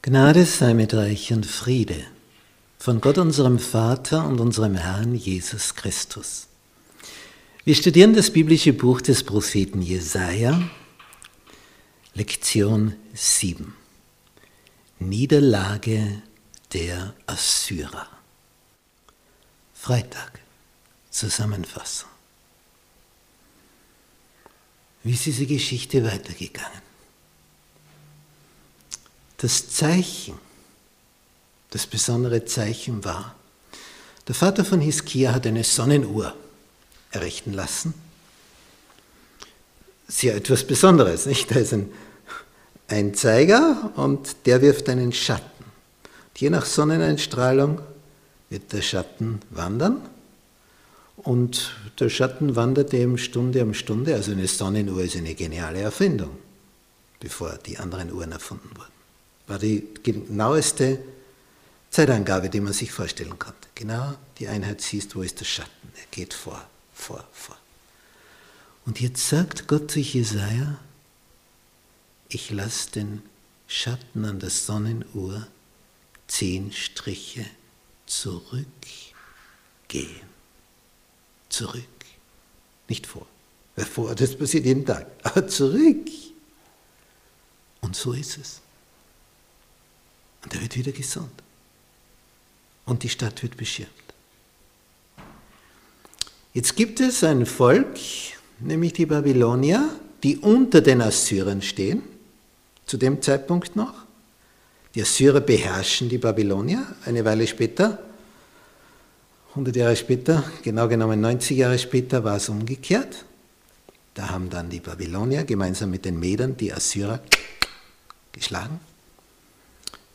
Gnade sei mit euch und Friede von Gott unserem Vater und unserem Herrn Jesus Christus. Wir studieren das biblische Buch des Propheten Jesaja, Lektion 7. Niederlage der Assyrer. Freitag, Zusammenfassung. Wie ist diese Geschichte weitergegangen? Das Zeichen, das besondere Zeichen war, der Vater von Hiskia hat eine Sonnenuhr errichten lassen. Sehr etwas Besonderes, nicht? Da ist ein, ein Zeiger und der wirft einen Schatten. Und je nach Sonneneinstrahlung wird der Schatten wandern und der Schatten wandert eben Stunde um Stunde. Also eine Sonnenuhr ist eine geniale Erfindung, bevor die anderen Uhren erfunden wurden war die genaueste Zeitangabe, die man sich vorstellen konnte. Genau die Einheit siehst, wo ist der Schatten. Er geht vor, vor, vor. Und jetzt sagt Gott zu Jesaja, ich lasse den Schatten an der Sonnenuhr zehn Striche zurückgehen. Zurück. Nicht vor. Vor, das passiert jeden Tag. Aber zurück. Und so ist es. Und er wird wieder gesund. Und die Stadt wird beschirmt. Jetzt gibt es ein Volk, nämlich die Babylonier, die unter den Assyrern stehen, zu dem Zeitpunkt noch. Die Assyrer beherrschen die Babylonier. Eine Weile später, 100 Jahre später, genau genommen 90 Jahre später, war es umgekehrt. Da haben dann die Babylonier gemeinsam mit den Medern die Assyrer geschlagen.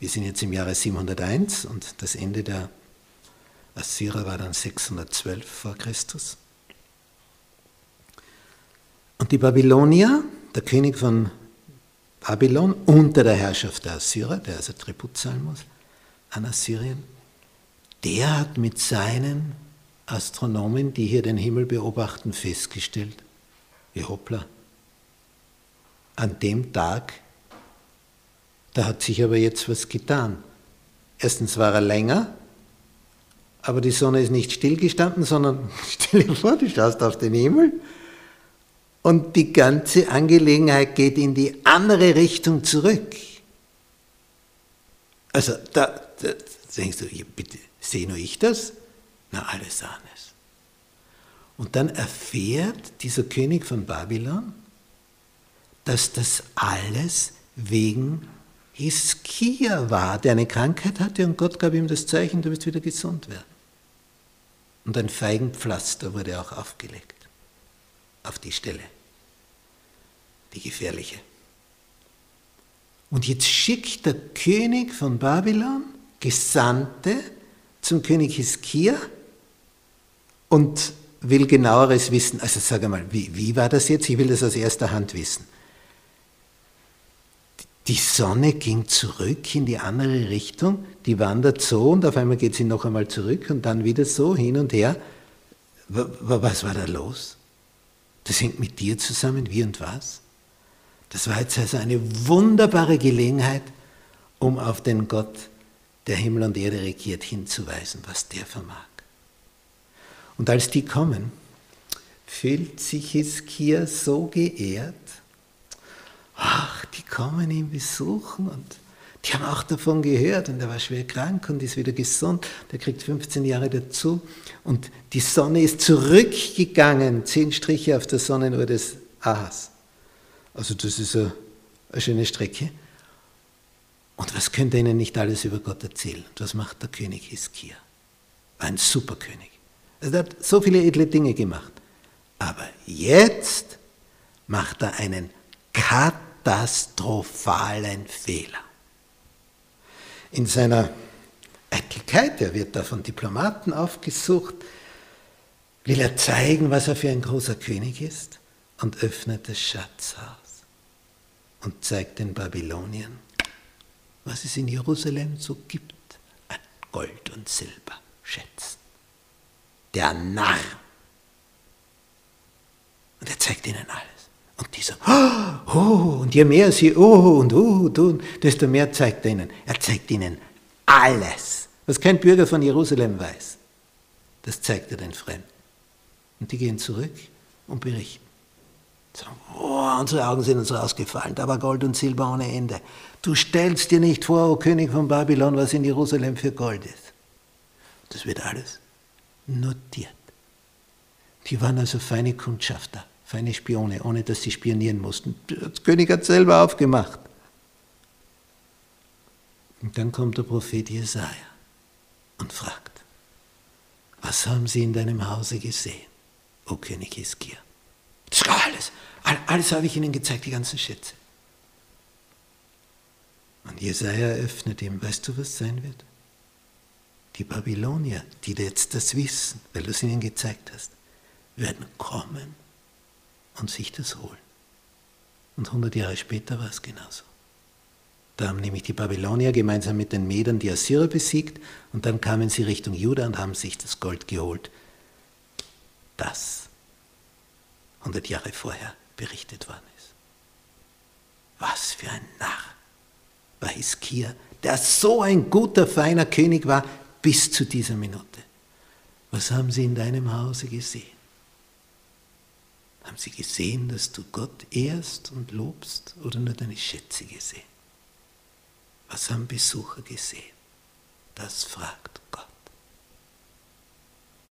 Wir sind jetzt im Jahre 701 und das Ende der Assyrer war dann 612 vor Christus. Und die Babylonier, der König von Babylon, unter der Herrschaft der Assyrer, der also Tribut zahlen muss an Assyrien, der hat mit seinen Astronomen, die hier den Himmel beobachten, festgestellt, wie hoppla, an dem Tag da hat sich aber jetzt was getan. Erstens war er länger, aber die Sonne ist nicht stillgestanden, sondern stell dir vor, du schaust auf den Himmel und die ganze Angelegenheit geht in die andere Richtung zurück. Also da, da denkst du, bitte, sehe nur ich das? Na, alle sahen es. Und dann erfährt dieser König von Babylon, dass das alles wegen Hiskia war, der eine Krankheit hatte und Gott gab ihm das Zeichen, du wirst wieder gesund werden. Und ein Feigenpflaster wurde auch aufgelegt auf die Stelle, die gefährliche. Und jetzt schickt der König von Babylon Gesandte zum König Hiskia und will genaueres wissen. Also sag einmal, wie, wie war das jetzt? Ich will das aus erster Hand wissen. Die Sonne ging zurück in die andere Richtung, die wandert so und auf einmal geht sie noch einmal zurück und dann wieder so hin und her. Was war da los? Das hängt mit dir zusammen, wie und was? Das war jetzt also eine wunderbare Gelegenheit, um auf den Gott, der Himmel und Erde regiert, hinzuweisen, was der vermag. Und als die kommen, fühlt sich Hiskia so geehrt, kommen ihn besuchen und die haben auch davon gehört und er war schwer krank und ist wieder gesund. Der kriegt 15 Jahre dazu und die Sonne ist zurückgegangen, zehn Striche auf der Sonnenuhr des Ahas. Also das ist eine, eine schöne Strecke. Und was könnte ihnen nicht alles über Gott erzählen? Und was macht der König Hiskia? Ein Superkönig. Also er hat so viele edle Dinge gemacht. Aber jetzt macht er einen katastrophalen Fehler. In seiner Eitelkeit, er wird da von Diplomaten aufgesucht, will er zeigen, was er für ein großer König ist und öffnet das Schatzhaus und zeigt den Babyloniern, was es in Jerusalem so gibt an Gold und Silber, Schätzen. Der Narr. Und er zeigt ihnen alles Und die sagen, oh, und je mehr sie oh und oh tun, desto mehr zeigt er ihnen. Er zeigt ihnen alles, was kein Bürger von Jerusalem weiß. Das zeigt er den Fremden. Und die gehen zurück und berichten. Sagen, oh, unsere Augen sind uns rausgefallen, da war Gold und Silber ohne Ende. Du stellst dir nicht vor, o oh König von Babylon, was in Jerusalem für Gold ist. Das wird alles notiert. Die waren also feine Kundschafter, feine Spione, ohne dass sie spionieren mussten. Der König hat selber aufgemacht. Und dann kommt der Prophet Jesaja und fragt: Was haben sie in deinem Hause gesehen, o König Hiskia? Das ist alles. Alles habe ich ihnen gezeigt, die ganzen Schätze. Und Jesaja eröffnet ihm, weißt du, was sein wird? Die Babylonier, die jetzt das wissen, weil du es ihnen gezeigt hast, werden kommen und sich das holen. Und 100 Jahre später war es genauso. Da haben nämlich die Babylonier gemeinsam mit den Medern die Assyrer besiegt und dann kamen sie Richtung Juda und haben sich das Gold geholt. Das 100 Jahre vorher berichtet worden ist. Was für ein Narr war Hiskia, der so ein guter, feiner König war bis zu dieser Minute. Was haben sie in deinem Hause gesehen? Haben sie gesehen, dass du Gott ehrst und lobst oder nur deine Schätze gesehen? Was haben Besucher gesehen? Das fragt Gott.